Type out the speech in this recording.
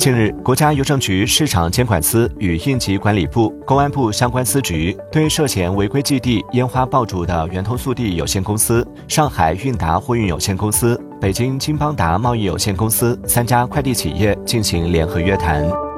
近日，国家邮政局市场监管司与应急管理部、公安部相关司局对涉嫌违规寄递烟花爆竹的圆通速递有限公司、上海韵达货运有限公司、北京金邦达贸易有限公司三家快递企业进行联合约谈。